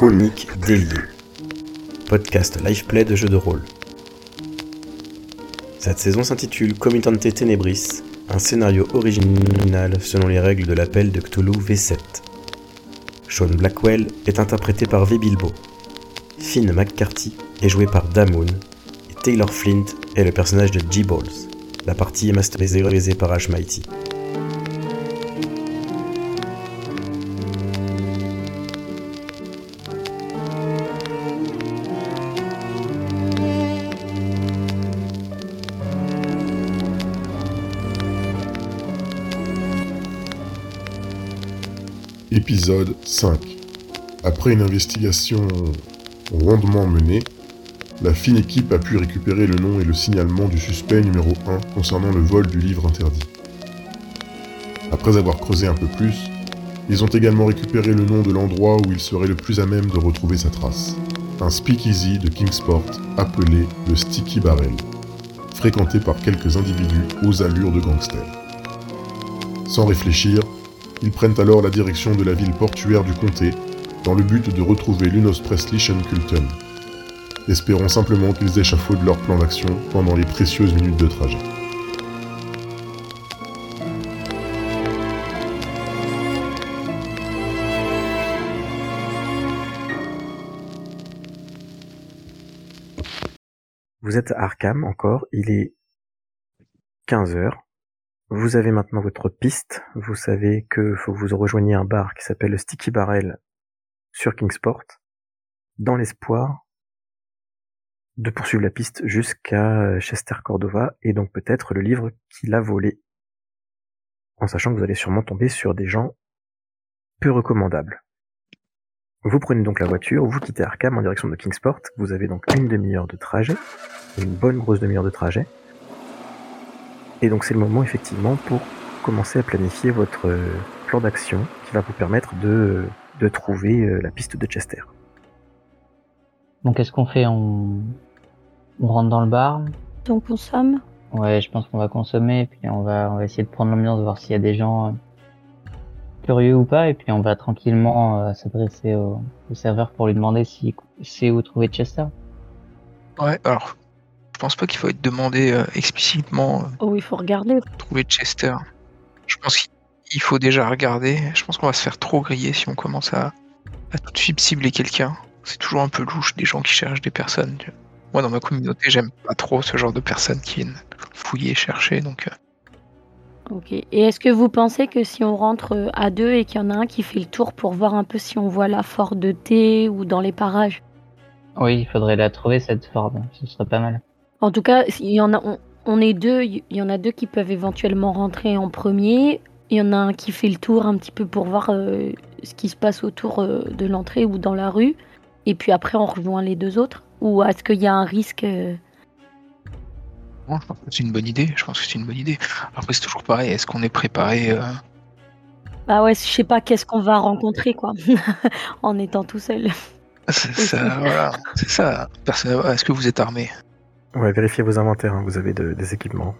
Chronique déliée. Podcast live play de jeux de rôle. Cette saison s'intitule Comitante Tenebris, un scénario original selon les règles de l'appel de Cthulhu V7. Sean Blackwell est interprété par V. Bilbo. Finn McCarthy est joué par Damoon. Taylor Flint est le personnage de G-Balls. La partie est masterisée par Ash Mighty. Épisode 5 Après une investigation rondement menée, la fine équipe a pu récupérer le nom et le signalement du suspect numéro 1 concernant le vol du livre interdit. Après avoir creusé un peu plus, ils ont également récupéré le nom de l'endroit où il serait le plus à même de retrouver sa trace. Un speakeasy de Kingsport appelé le Sticky Barrel, fréquenté par quelques individus aux allures de gangsters. Sans réfléchir, ils prennent alors la direction de la ville portuaire du comté, dans le but de retrouver Lunos Presley. Espérons simplement qu'ils échafaudent leur plan d'action pendant les précieuses minutes de trajet. Vous êtes à Arkham encore, il est 15h. Vous avez maintenant votre piste, vous savez que faut vous rejoigniez un bar qui s'appelle le Sticky Barrel sur Kingsport, dans l'espoir de poursuivre la piste jusqu'à Chester Cordova et donc peut-être le livre qu'il a volé. En sachant que vous allez sûrement tomber sur des gens peu recommandables. Vous prenez donc la voiture, vous quittez Arkham en direction de Kingsport, vous avez donc une demi-heure de trajet, une bonne grosse demi-heure de trajet. Et donc c'est le moment effectivement pour commencer à planifier votre euh, plan d'action qui va vous permettre de, de trouver euh, la piste de Chester. Donc qu'est-ce qu'on fait on... on rentre dans le bar? On consomme Ouais, je pense qu'on va consommer, et puis on va, on va essayer de prendre l'ambiance, voir s'il y a des gens euh, curieux ou pas, et puis on va tranquillement euh, s'adresser au, au serveur pour lui demander si c'est où trouver Chester. Ouais, alors, pense pas qu'il faut être demandé euh, explicitement euh, Oh, il faut regarder. trouver Chester. Je pense qu'il faut déjà regarder. Je pense qu'on va se faire trop griller si on commence à, à tout de suite cibler quelqu'un. C'est toujours un peu louche des gens qui cherchent des personnes. tu vois. Moi, dans ma communauté, j'aime pas trop ce genre de personnes qui viennent fouiller, chercher. Donc, euh, Ok. Et est-ce que vous pensez que si on rentre à deux et qu'il y en a un qui fait le tour pour voir un peu si on voit la Fort de thé ou dans les parages? Oui, il faudrait la trouver cette Ford, ce serait pas mal. En tout cas, il y en a, on, on est deux. Il y en a deux qui peuvent éventuellement rentrer en premier. Il y en a un qui fait le tour un petit peu pour voir euh, ce qui se passe autour euh, de l'entrée ou dans la rue. Et puis après, on rejoint les deux autres. Ou est-ce qu'il y a un risque euh, non, je pense que c'est une bonne idée. Je pense que c'est une bonne idée. Après, c'est toujours pareil. Est-ce qu'on est préparé Bah ouais, je sais pas qu'est-ce qu'on va rencontrer quoi, en étant tout seul. C'est ça, voilà. C'est ça. Personne- Est-ce que vous êtes armé Ouais, vérifiez vos inventaires, hein, vous avez de- des équipements.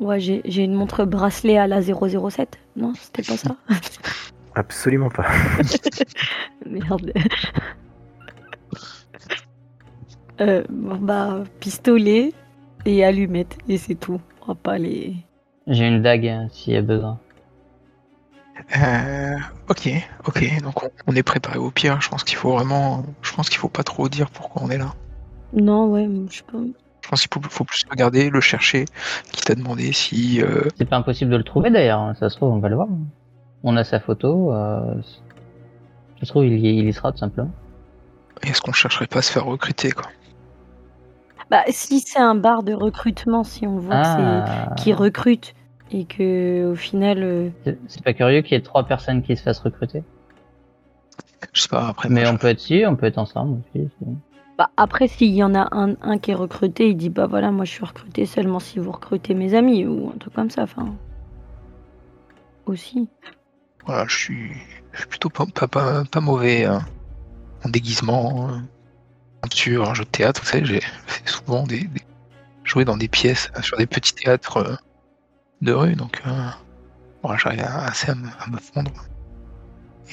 Ouais, j'ai j'ai une montre bracelet à la 007. Non, c'était pas ça. Absolument pas. Merde. Euh, bon, bah, pistolet et allumette, et c'est tout. On va pas les. J'ai une dague hein, s'il y a besoin. Euh, ok, ok. Donc on, on est préparé au pire. Je pense qu'il faut vraiment. Je pense qu'il faut pas trop dire pourquoi on est là. Non, ouais, je sais pas. Je pense qu'il faut, plus regarder, le chercher. Qui t'a demandé si. euh, C'est pas impossible de le trouver d'ailleurs, hein, ça se trouve on va le voir. On a sa photo, euh... ça se trouve il y, il y sera tout simplement. Est-ce qu'on chercherait pas à se faire recruter quoi? Bah, si c'est un bar de recrutement, si on voit que Ah, c'est qui recrute et que au final. euh, c'est c'est pas curieux qu'il y ait trois personnes qui se fassent recruter? Je sais pas. Après, Mais moi, on je- peut être si, on peut être ensemble aussi. Bah, après, s'il y en a un, qui est recruté, il dit bah voilà, moi je suis recruté seulement si vous recrutez mes amis ou un truc comme ça. Enfin. Aussi. Voilà, je suis, plutôt pas, pas, mauvais hein. en déguisement, euh, sur un jeu de théâtre. Vous savez, j'ai souvent des, des- joué dans des pièces euh, sur des petits théâtres euh, de rue, donc euh, j'arrive assez à me, fondre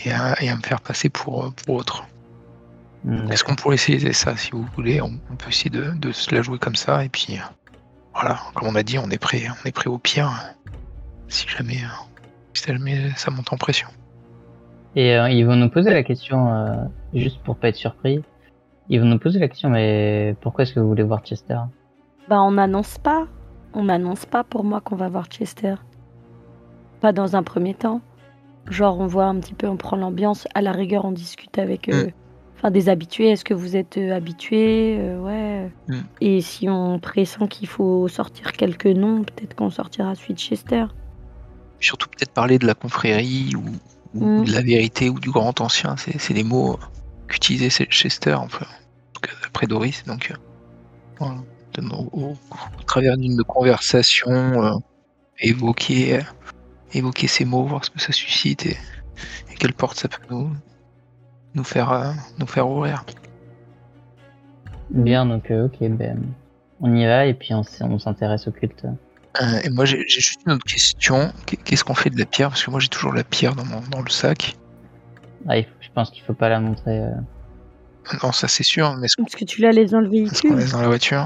et à, à me faire passer pour, euh, pour autre. Hmm, Est-ce qu'on pourrait essayer ça si vous voulez? On, on peut essayer de, de se la jouer comme ça et puis euh, voilà, comme on a dit, on est prêt, on est prêt au pire euh, si jamais, euh, si jamais ça monte en pression. Et euh, ils vont nous poser la question, euh, juste pour pas être surpris, ils vont nous poser la question, mais pourquoi est-ce que vous voulez voir Chester? Bah, on n'annonce pas. On n'annonce pas pour moi qu'on va voir Chester. Pas dans un premier temps. Genre, on voit un petit peu, on prend l'ambiance. À la rigueur, on discute avec euh, enfin, des habitués. Est-ce que vous êtes euh, habitués Euh, Ouais. Mm. Et si on pressent qu'il faut sortir quelques noms, peut-être qu'on sortira suite Chester. Surtout peut-être parler de la confrérie ou, ou Mm. de la vérité ou du grand ancien, c'est des mots qu'utilisait Chester en tout cas d'après Doris. Donc, euh, voilà. De- au, au- au travers d'une conversation, euh, évoquer, euh, évoquer ces mots, voir ce que ça suscite et, et quelle porte ça peut nous, nous, faire, euh, nous faire ouvrir. Bien, donc euh, ok, ben, on y va et puis on, s- on s'intéresse au culte. Euh, et moi, j'ai juste une autre question. Qu'est- Qu'est-ce qu'on fait de la pierre? Parce que moi, j'ai toujours la pierre dans, mon, dans le sac. Ah, il faut- je pense qu'il faut pas la montrer. euh. Non, ça c'est sûr, mais est-ce qu'on Parce que tu la laisses dans le véhicule? laisse dans la voiture?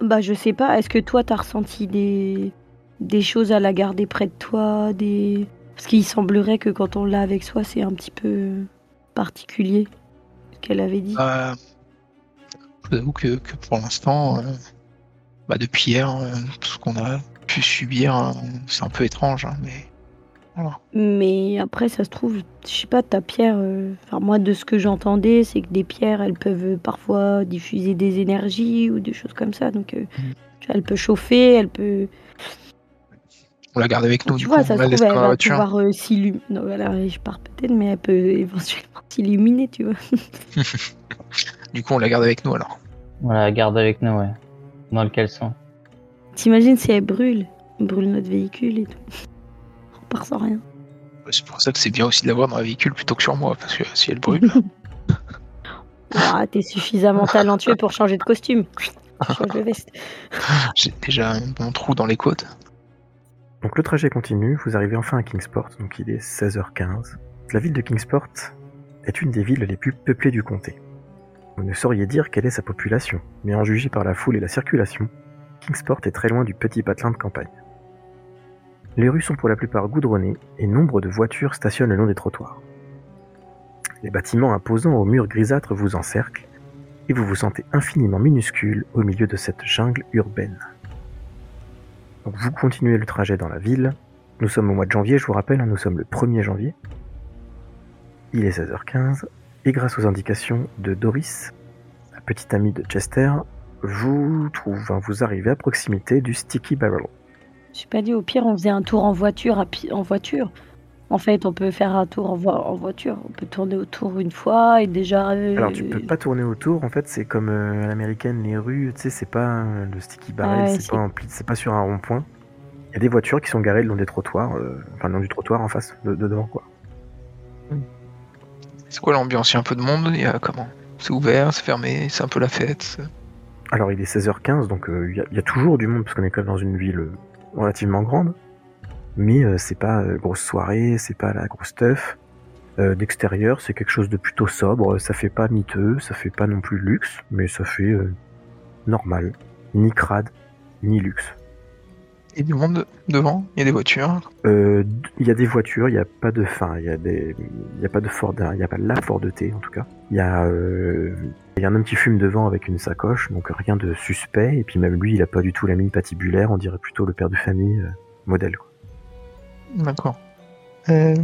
Bah, je sais pas. Est-ce que toi, t'as ressenti des... des choses à la garder près de toi des... Parce qu'il semblerait que quand on l'a avec soi, c'est un petit peu particulier. Qu'elle avait dit. Euh, je vous avoue que, que pour l'instant, euh, bah depuis hier, euh, tout ce qu'on a pu subir, euh, c'est un peu étrange, hein, mais voilà. Mais après, ça se trouve, je sais pas, ta pierre. Enfin, moi, de ce que j'entendais, c'est que des pierres, elles peuvent parfois diffuser des énergies ou des choses comme ça. Donc, vois, elle peut chauffer, elle peut. On la garde avec nous, tu du vois, coup, ça on se la laisse trouve, dans elle la va voiture. pouvoir euh, s'illuminer. Non, je pars peut-être, mais elle peut éventuellement s'illuminer, tu vois. Du coup, on la garde avec nous alors. On la garde avec nous, ouais. Dans le caleçon. T'imagines si elle brûle? Elle brûle notre véhicule et tout. On part sans rien. C'est pour ça que c'est bien aussi de l'avoir dans un véhicule plutôt que sur moi, parce que si elle brûle, Ah, t'es suffisamment talentueux pour changer de costume. Change de veste. j'ai déjà un bon trou dans les côtes. Donc le trajet continue, vous arrivez enfin à Kingsport, donc il est 16h15. La ville de Kingsport est une des villes les plus peuplées du comté. Vous ne sauriez dire quelle est sa population, mais en juger par la foule et la circulation, Kingsport est très loin du petit patelin de campagne. Les rues sont pour la plupart goudronnées et nombre de voitures stationnent le long des trottoirs. Les bâtiments imposants aux murs grisâtres vous encerclent et vous vous sentez infiniment minuscule au milieu de cette jungle urbaine. Vous continuez le trajet dans la ville. Nous sommes au mois de janvier, je vous rappelle, hein, nous sommes le 1er janvier. Il est 16h15, et grâce aux indications de Doris, la petite amie de Chester, vous trouve, hein, vous arrivez à proximité du Sticky Barrel. J'ai pas dit au pire, on faisait un tour en voiture. En voiture. En fait, on peut faire un tour en, vo- en voiture. On peut tourner autour une fois et déjà. euh, Alors tu peux pas tourner autour, en fait c'est comme euh, à l'américaine, les rues, tu sais, c'est pas euh, le Sticky Barrel, Ouais, c'est pas, en sur un rond-point. Il y a des voitures qui sont garées le long des trottoirs, euh, enfin le long du trottoir en face, de, de devant quoi. C'est quoi l'ambiance? Il y a un peu de monde Il y a comment? C'est ouvert, c'est fermé, c'est un peu la fête. Alors il est 16h15, donc euh, il y, y a toujours du monde parce qu'on est quand même dans une ville relativement grande. Mais euh, c'est pas euh, grosse soirée, c'est pas la grosse teuf. Euh, D'extérieur, c'est quelque chose de plutôt sobre. Ça fait pas miteux, ça fait pas non plus luxe, mais ça fait euh, normal. Ni crade, ni luxe. A du monde devant, il y a des voitures? Euh, Il y a des voitures, il y a pas de fin, il y a des, y a pas de Ford, il y a pas la Ford T en tout cas. Il y a, euh, il y a un homme qui fume devant avec une sacoche, donc rien de suspect. Et puis même lui, il a pas du tout la mine patibulaire, on dirait plutôt le père de famille euh, modèle. quoi. D'accord. Euh,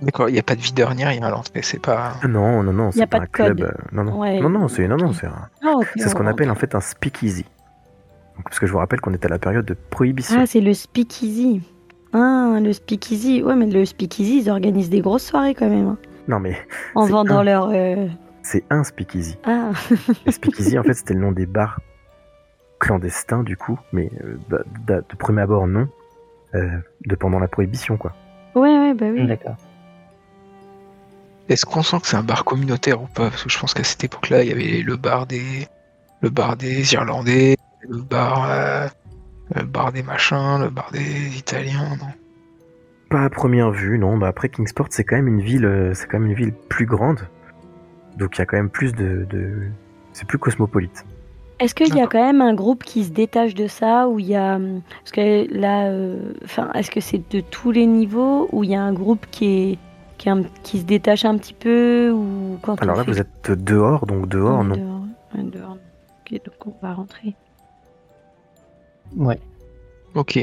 D'accord, il n'y a pas de videur ni rien l'entrée, c'est pas. Ah non, non, non, c'est pas pas, un code. club. euh, non, non, Ouais. non, non, c'est, non, non, c'est, un- Ah, ce qu'on on appelle en fait un speakeasy. Donc, parce que je vous rappelle qu'on est à la période de prohibition. Ah, c'est le speakeasy. Ah, le speakeasy. Ouais, mais le speakeasy, ils organisent des grosses soirées quand même. hein, Non, mais en vendant un. leur. euh, c'est un speakeasy. Ah, Les speakeasy, en fait, c'était le nom des bars clandestins, du coup, mais euh, bah, de premier abord, non. Euh, de pendant la prohibition, quoi. ouais, ouais, bah oui. D'accord. Est-ce qu'on sent que c'est un bar communautaire ou pas? Parce que je pense qu'à cette époque-là, il y avait le bar des, le bar des Irlandais, le bar, euh, le bar des machins, le bar des Italiens. Non? Pas à première vue, non. Bah après Kingsport, c'est quand même une ville, euh, c'est quand même une ville plus grande. Donc il y a quand même plus de, de... c'est plus cosmopolite. Est-ce qu'il y a quand même un groupe qui se détache de ça ou il y a hum, parce que là, euh, enfin, est-ce que c'est de tous les niveaux ou il y a un groupe qui est qui, est un- qui se détache un petit peu ou quand Alors là fait vous êtes dehors, donc dehors non. dehors, ouais, dehors. Ok, donc on va rentrer. Ouais. Ok.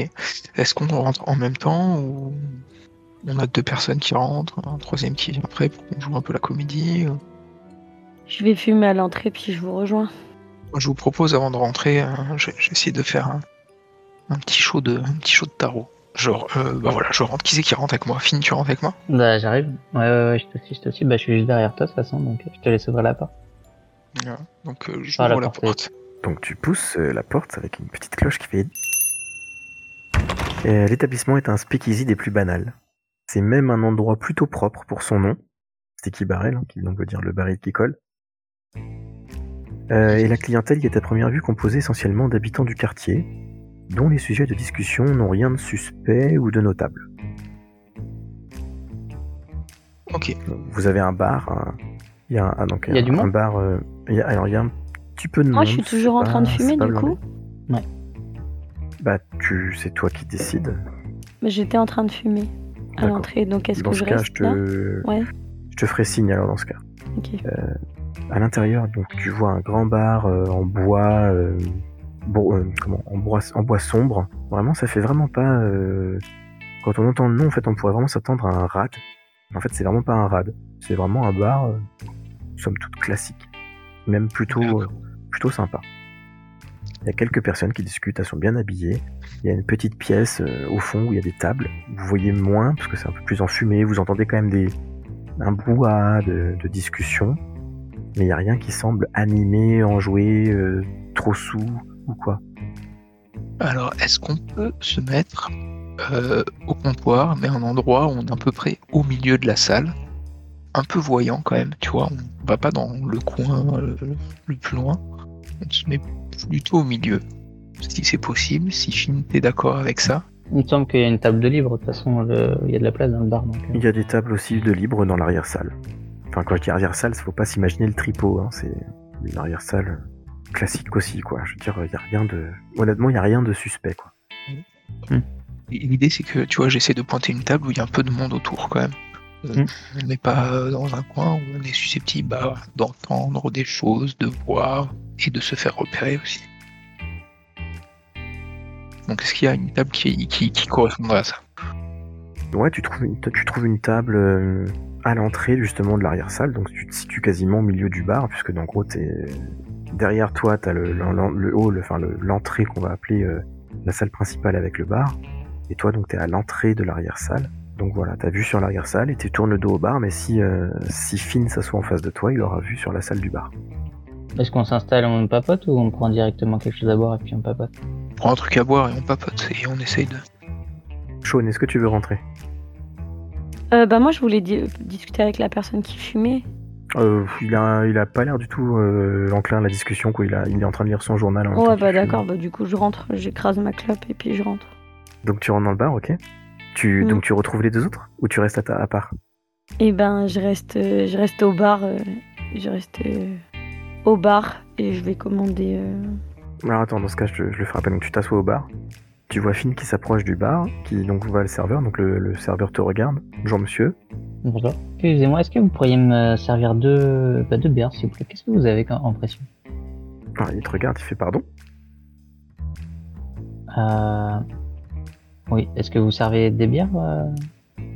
Est-ce qu'on rentre en même temps ou on a deux personnes qui rentrent, un troisième qui vient après pour qu'on joue un peu la comédie ou- Je vais fumer à l'entrée puis je vous rejoins. Moi, je vous propose avant de rentrer, euh, essayé de faire un, un petit show de un petit show de tarot. Genre, euh, bah voilà, je rentre. Qui c'est qui rentre avec moi? Finn, tu rentres avec moi? Bah, j'arrive. Ouais, ouais, ouais, je te suis, je te suis. Bah, je suis juste derrière toi, de toute façon, donc euh, je te laisse ouvrir la porte. Voilà. Donc, euh, Par j'ouvre la la porte, porte. Donc tu pousses euh, la porte avec une petite cloche qui fait. L'établissement est un speakeasy des plus banals. C'est même un endroit plutôt propre pour son nom, Sticky Barrel, hein, qui donc veut dire le baril qui colle. Euh, et la clientèle y est à première vue composée essentiellement d'habitants du quartier, dont les sujets de discussion n'ont rien de suspect ou de notable. Ok. Vous avez un bar, un- il y a un, ah, donc Il y a un, du monde un bar, euh, y a, alors il y a un petit peu de Moi, monde. je suis toujours en pas- train de fumer du coup. Bah, tu, c'est toi qui décides. Mais j'étais en train de fumer à l'entrée, donc est-ce Dans que ce je cas, reste je te, là? Ouais. je te ferai signe alors dans ce cas. Ok. À l'intérieur, donc tu vois un grand bar euh, en bois, euh, euh, comment, en bois, en bois sombre. Vraiment, ça fait vraiment pas. Quand on entend le nom, en fait, on pourrait vraiment s'attendre à un rad. En fait, c'est vraiment pas un rad. C'est vraiment un bar, somme toute classique, même plutôt, plutôt sympa. Il y a quelques personnes qui discutent, elles sont bien habillées. Il y a une petite pièce au fond où il y a des tables. Vous voyez moins parce que c'est un peu plus enfumé. Vous entendez quand même des un brouhaha de, de discussion, mais il n'y a rien qui semble animé, enjoué, euh, trop sous ou quoi. Alors, est-ce qu'on peut se mettre euh, au comptoir, mais un endroit où on est à peu près au milieu de la salle, un peu voyant quand même, tu vois, on va pas dans le coin euh, le plus loin, on se met plutôt au milieu, si c'est possible, si Finn t'es d'accord avec ça. Il me semble qu'il y a une table de libre, de toute façon, le- il y a de la place dans le bar, donc. euh, Il y a des tables aussi de libre dans l'arrière-salle. Enfin, quand je dis arrière-salle, il faut pas s'imaginer le tripot, hein, c'est une arrière-salle classique aussi, quoi. Je veux dire, il y a rien de. Honnêtement, il y a rien de suspect, quoi. Et L'idée c'est que, tu vois, j'essaie de pointer une table où il y a un peu de monde autour quand même. Euh, Mm. On n'est pas euh, dans un coin où on est susceptible bah, d'entendre des choses, de voir et de se faire repérer aussi. Donc est-ce qu'il y a une table qui, qui, qui correspondrait à ça? Ouais, tu trouves une, tu trouves une table euh, à l'entrée justement de l'arrière-salle, donc tu te situes quasiment au milieu du bar, puisque en gros, t'es derrière toi, t'as le, le, le hall, enfin le- l'entrée qu'on va appeler euh, la salle principale avec le bar, et toi donc t'es à l'entrée de l'arrière-salle. Donc voilà, t'as vu sur l'arrière-salle et tu tournes le dos au bar, mais si euh, si Finn s'assoit en face de toi, il aura vu sur la salle du bar. Est-ce qu'on s'installe et on papote ou on prend directement quelque chose à boire et puis on papote? On prend un truc à boire et on papote et on essaye de... Sean, est-ce que tu veux rentrer? Euh, bah moi, je voulais di- discuter avec la personne qui fumait. euh, il a il a pas l'air du tout euh, enclin à la discussion, quoi. Il a il est en train de lire son journal. en Ouais, bah d'accord. Bah du coup, je rentre, j'écrase ma clope et puis je rentre. Donc tu rentres dans le bar, ok tu, Mm. Donc tu retrouves les deux autres Ou tu restes à, ta, à part? Et ben, je reste, je reste au bar. euh, je reste au bar et je vais commander. euh, Alors attends, dans ce cas, je, je le ferai après. Donc tu t'assois au bar. Tu vois Finn qui s'approche du bar, qui donc voit le serveur. Donc le, le serveur te regarde. Bonjour monsieur. Bonjour. Excusez-moi, est-ce que vous pourriez me servir deux, bah, deux bières, s'il vous plaît? Qu'est-ce que vous avez en en pression Ah, il te regarde, il fait pardon. euh... Oui, est-ce que vous servez des bières euh?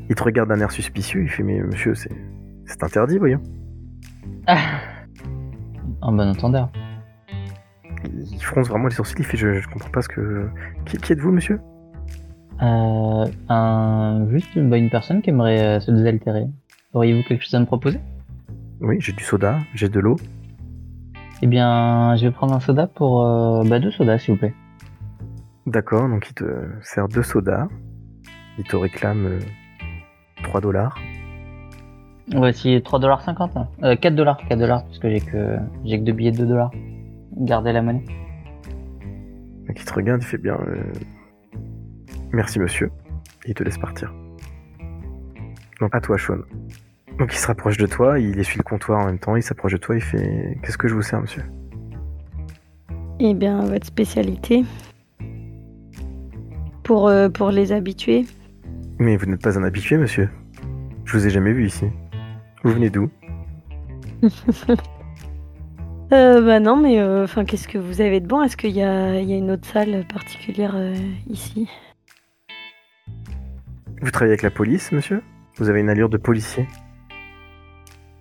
Il te regarde d'un air suspicieux. Il fait mais monsieur, c'est c'est interdit, voyons. Ah En bon entendeur. Il fronce vraiment les sourcils. Il fait je, je comprends pas ce que. Qui, qui êtes-vous, monsieur? Euh, un, juste bah, une personne qui aimerait euh, se désaltérer. Auriez-vous quelque chose à me proposer? Oui, j'ai du soda, j'ai de l'eau. Eh bien, je vais prendre un soda pour... euh, bah, deux sodas, s'il vous plaît. D'accord, donc il te sert deux sodas. Il te réclame euh, 3 dollars. Voici 3,50$. hein. Euh, 4$, 4$, parce que j'ai que, j'ai que deux billets de 2$. Gardez la monnaie. Donc il te regarde, il fait bien. euh, Merci monsieur. Et il te laisse partir. Donc à toi, Sean. Donc il se rapproche de toi, il essuie le comptoir en même temps, il s'approche de toi, il fait Qu'est-ce que je vous sers, monsieur? Eh bien, votre spécialité pour, euh, pour les habitués. Mais vous n'êtes pas un habitué, monsieur. Je vous ai jamais vu ici. Vous venez d'où? Euh, bah non, mais euh, enfin, qu'est-ce que vous avez de bon? Est-ce qu'il y a, il y a une autre salle particulière euh, ici? Vous travaillez avec la police, monsieur? Vous avez une allure de policier?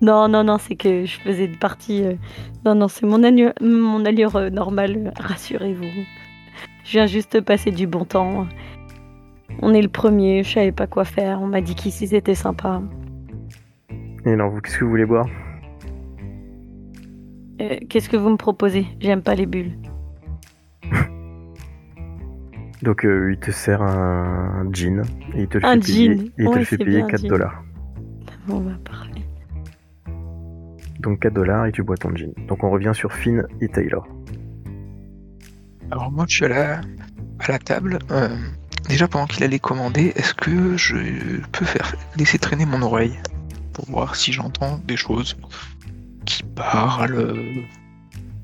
Non, non, non, c'est que je faisais de partie. Non, non, c'est mon, allu- mon allure normale, rassurez-vous. Je viens juste passer du bon temps. On est le premier, je savais pas quoi faire. On m'a dit qu'ici c'était sympa. Et alors, vous, qu'est-ce que vous voulez boire? Euh, Qu'est-ce que vous me proposez? J'aime pas les bulles. Donc, euh, il te sert un jean et il te le Un fait payer, jean. et il te le fait payer bien, un 4 jean. dollars. Bon, bah, parfait. Donc 4 dollars et tu bois ton jean. Donc on revient sur Finn et Taylor. Alors moi je suis à la, à la table. euh, déjà pendant qu'il allait commander, est-ce que je peux faire laisser traîner mon oreille pour voir si j'entends des choses? Qui parlent euh,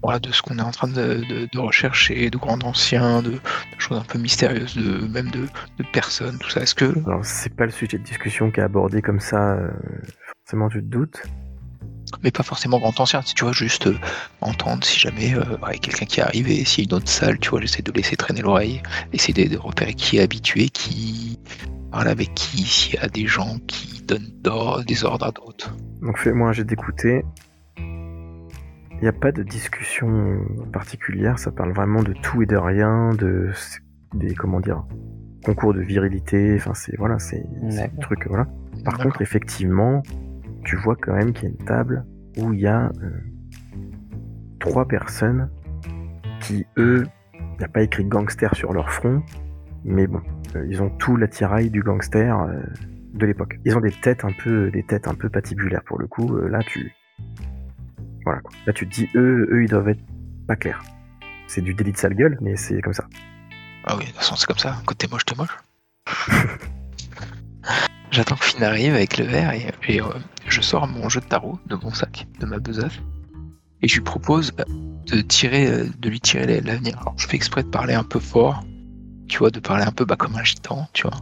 voilà, de ce qu'on est en train de, de- de rechercher, de grands anciens, de, de choses un peu mystérieuses, de même de, personnes, tout ça. Est-ce que Alors c'est pas le sujet de discussion qui est abordé comme ça, euh, forcément tu te doutes. mais pas forcément grand ancien, tu vois, juste euh, entendre si jamais euh, ouais, quelqu'un qui arrive et s'il y a une autre salle, tu vois, j'essaie de laisser traîner l'oreille, essayer de, repérer qui est habitué, qui parle avec qui, s'il y a des gens qui donnent des ordres à d'autres. Donc fais-moi un jet d'écouter. Il n'y a pas de discussion particulière, ça parle vraiment de tout et de rien, de des comment dire concours de virilité, enfin c'est voilà, c'est voilà. Par contre, effectivement, tu vois quand même qu'il y a une table où il y a euh, trois personnes qui, eux, il n'y a pas écrit gangster sur leur front, mais bon, euh, ils ont tout l'attirail du gangster euh, de l'époque. Ils ont des têtes un peu, des têtes un peu patibulaires pour le coup. là, tu, voilà quoi. Là, tu te dis, eux, eux, ils doivent être pas clairs. C'est du délit de sale gueule, mais c'est comme ça. Ah oui, de toute façon, c'est comme ça. Quand t'es moche, t'es moche. J'attends que Finn arrive avec le verre et, et, euh, je sors mon jeu de tarot de mon sac, de ma besace, et je lui propose euh, de tirer, euh, de lui tirer l'avenir. Alors, je fais exprès de parler un peu fort, tu vois, de parler un peu bah, comme un gitan, tu vois.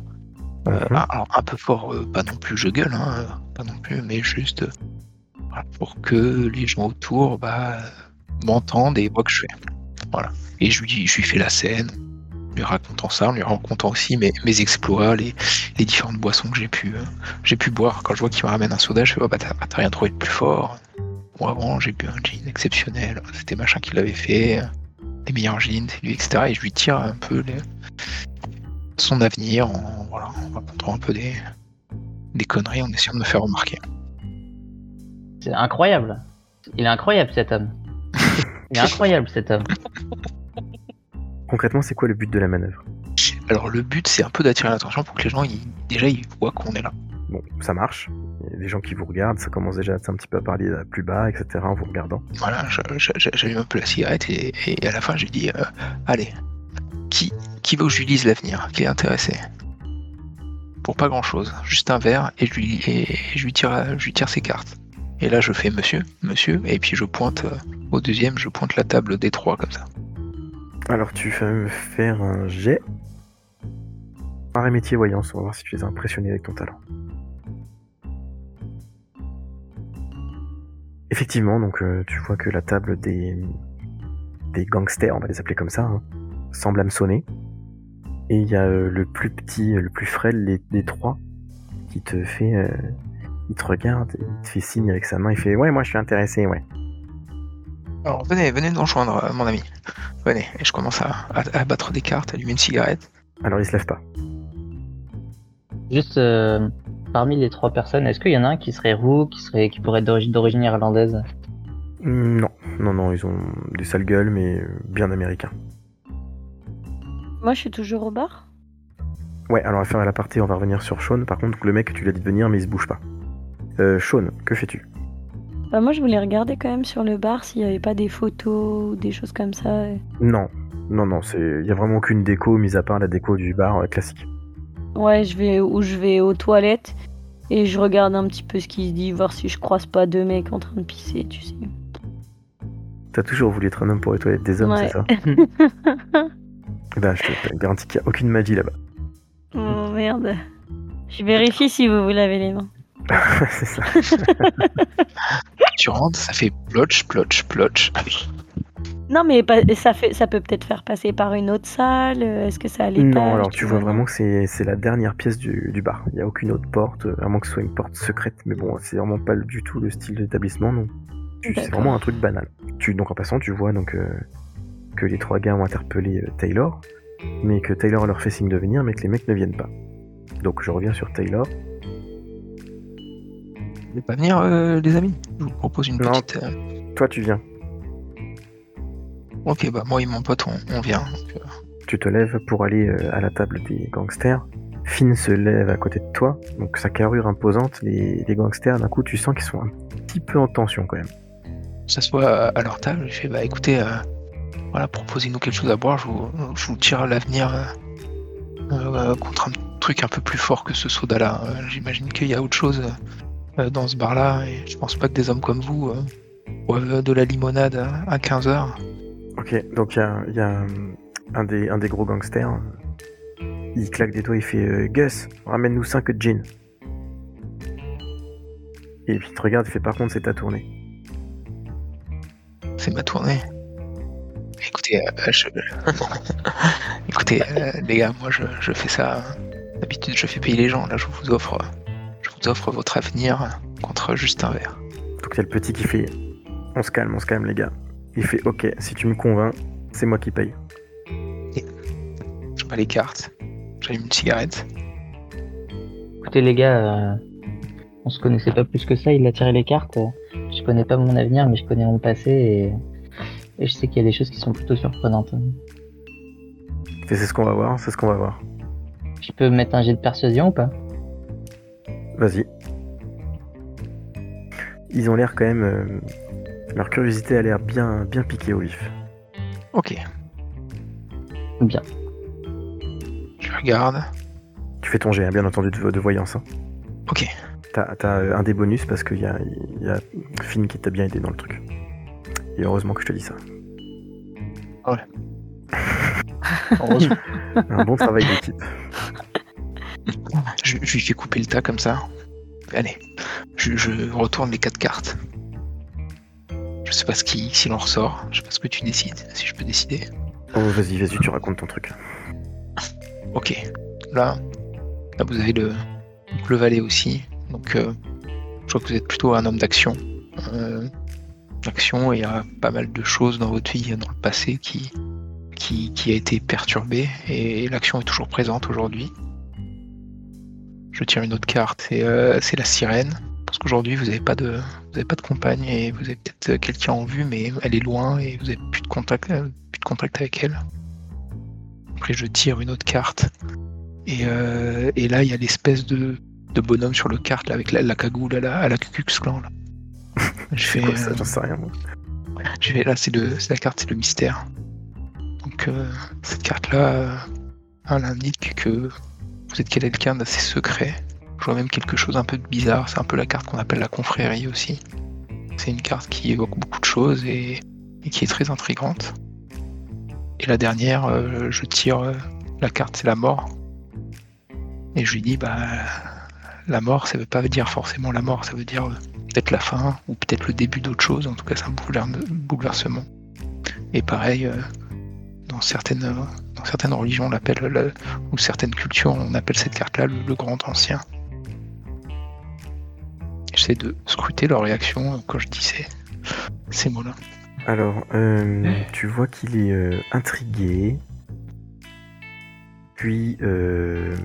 Euh, Mhm. alors un peu fort, euh, pas non plus je gueule, hein, pas non plus, mais juste pour que les gens autour bah, m'entendent et voient que je fais. Voilà. Et je lui, fais la scène, lui racontant ça, en lui racontant aussi mes, mes exploits, les, différentes boissons que j'ai pu, euh, pu boire. Quand je vois qu'il me ramène un soda, je fais oh, bah t'as rien trouvé de plus fort. Moi avant j'ai bu un jean exceptionnel, c'était machin qui l'avait fait, les meilleurs jeans, lui, etc. Et je lui tire un peu son avenir en, en racontant un peu des, des conneries, en essayant de me faire remarquer. C'est incroyable. Il est incroyable cet homme. Il est incroyable cet homme. Concrètement, c'est quoi le but de la manœuvre? Alors le but c'est un peu d'attirer l'attention pour que les gens ils, déjà ils voient qu'on est là. Bon, ça marche. Il y a des gens qui vous regardent, ça commence déjà un petit peu à parler plus bas, etc. en vous regardant. Voilà, j'allume un peu la cigarette et, et à la fin j'ai dit euh, allez, qui, qui veut que je lui dise l'avenir Qui est intéressé? Pour pas grand chose, juste un verre et je lui, et je lui, tire, je lui tire ses cartes. Et là je fais monsieur, monsieur, et puis je pointe euh, au deuxième, je pointe la table des trois comme ça. Alors tu vas me faire un jet. Arrêt métier voyance, on va voir si tu les as impressionnés avec ton talent. Effectivement, donc euh, tu vois que la table des, des gangsters, on va les appeler comme ça, hein, semble hameçonner. Et il y a euh, le plus petit, le plus frêle des, des trois qui te fait... il te regarde, il te fait signe avec sa main, il fait « Ouais, moi je suis intéressé, ouais. Alors venez, venez nous rejoindre euh, mon ami. Venez, et je commence à, à- à battre des cartes, allumer une cigarette. » Alors il se lève pas. Juste euh, parmi les trois personnes, est-ce qu'il y en a un qui serait roux, qui serait, qui pourrait être d'origine d'origine irlandaise? Hmm, Non, non, non, ils ont des sales gueules, mais bien américains. Moi, je suis toujours au bar? Ouais, alors à faire la partie, on va revenir sur Sean. Par contre, le mec, tu lui as dit de venir, mais il se bouge pas. Euh, Sean, que fais-tu? Bah, moi, je voulais regarder quand même sur le bar s'il n'y avait pas des photos ou des choses comme ça. Non, non, non, c'est, y a vraiment aucune déco, mis à part la déco du bar euh, classique. Ouais, je vais ou je vais aux toilettes Et je regarde un petit peu ce qui se dit, voir si je croise pas deux mecs en train de pisser, tu sais. T'as toujours voulu être un homme pour les toilettes des hommes, Ouais. c'est ça Bah, je te garantis qu'il n'y a aucune magie là-bas. Oh merde. Je vérifie si vous vous lavez les mains. C'est ça. Tu rentres, ça fait plotch, plotch, plotch. Non, mais ça, fait, ça peut peut-être faire passer par une autre salle. euh, Est-ce que ça l'étage Non, alors tu vois vraiment que c'est c'est la dernière pièce du, du bar. Il n'y a aucune autre porte, euh, à moins que ce soit une porte secrète. Mais bon, c'est vraiment pas du tout le style d'établissement, non. C'est vraiment un truc banal. Tu, donc en passant, tu vois donc euh, que les trois gars ont interpellé euh, Taylor, mais que Taylor leur fait signe de venir, mais que les mecs ne viennent pas. Donc je reviens sur Taylor. Vous voulez pas venir, euh, les amis? Je vous propose une Non. petite. euh, Toi, tu viens. Ok, bah moi et mon pote, on, on vient. donc, euh, Tu te lèves pour aller euh, à la table des gangsters. Finn se lève à côté de toi, donc sa carrure imposante, les, les gangsters, d'un coup, tu sens qu'ils sont un petit peu en tension quand même. s'assoit à, à leur table. Je fais bah écoutez, euh, voilà, proposez-nous quelque chose à boire. Je vous, je vous tire l'avenir euh, euh, contre un truc un peu plus fort que ce soda-là. Euh, J'imagine qu'il y a autre chose euh, dans ce bar-là et je pense pas que des hommes comme vous euh, boivent de la limonade à, à 15h. Ok, donc il y a, il y a, hum, un, des, un des gros gangsters. euh, Il claque des doigts, il fait euh, Gus, ramène-nous 5 gin. Et puis il te regarde, il fait par contre, c'est ta tournée. C'est ma tournée. Écoutez, euh, je- écoutez euh, les gars, moi je, je fais ça. euh, D'habitude, je fais payer les gens. Là, je vous offre, vous offre votre avenir contre juste un verre. Donc il y a le petit qui fait On se calme, on se calme, les gars. Il fait Ok, si tu me convaincs, c'est moi qui paye. Je bats les cartes. J'allume une cigarette. Écoutez les gars, euh, on se connaissait pas plus que ça, il a tiré les cartes. Je connais pas mon avenir, mais je connais mon passé et, et je sais qu'il y a des choses qui sont plutôt surprenantes. Et c'est ce qu'on va voir, c'est ce qu'on va voir. Je peux mettre un jet de persuasion ou pas? Vas-y. Ils ont l'air quand même. euh, leur curiosité a l'air bien, bien piquée au vif. Ok. Bien. Je regarde. Tu fais ton jet, hein, bien entendu, de, de voyance. hein. Ok. T'as t'as, euh, un des bonus parce qu'il y a, il y a Finn qui t'a bien aidé dans le truc. Et heureusement que je te dis ça. Heureusement. Un bon travail d'équipe. Je, fais couper le tas comme ça. Allez. Je, je retourne les quatre cartes. Je sais pas ce qui, s'il en ressort. Je sais pas ce que tu décides. Si je peux décider. Oh, vas-y, vas-y, tu racontes ton truc. Ok. Là, là vous avez le, le valet aussi. Donc, euh, je vois que vous êtes plutôt un homme d'action. Euh, d'action, et il y a pas mal de choses dans votre vie, dans le passé, qui, qui, qui a été perturbée, et l'action est toujours présente aujourd'hui. Je tire une autre carte, et euh, c'est la sirène. Parce qu'aujourd'hui, vous n'avez pas de, vous avez pas de compagne, et vous avez peut-être quelqu'un en vue, mais elle est loin, et vous n'avez plus de contact, euh, plus de contact avec elle. Après, je tire une autre carte. Et, euh, et là, il y a l'espèce de, de bonhomme sur le carte là, avec la, la cagoule à la, à la. Là. Je fais, quoi ça euh, J'en sais rien. moi. je fais- là, c'est la carte, c'est le mystère. Donc, euh, cette carte-là, euh, elle indique que vous êtes quelqu'un d'assez secret. Je vois même quelque chose un peu de bizarre. C'est un peu la carte qu'on appelle la confrérie aussi. C'est une carte qui évoque beaucoup de choses et, qui est très intrigante. Et la dernière, euh, je tire euh, la carte, c'est la mort. Et je lui dis, bah, la mort, ça veut pas dire forcément la mort, ça veut dire euh, peut-être la fin ou peut-être le début d'autre chose. En tout cas, c'est un boulever- bouleversement. Et pareil, dans certaines, dans certaines religions, on l'appelle, la- ou certaines cultures, on appelle cette carte-là le, le grand ancien. J'essaie de scruter leur réaction quand je dis ces, ces mots-là. Alors, euh, tu vois qu'il est euh, intrigué. Puis, euh,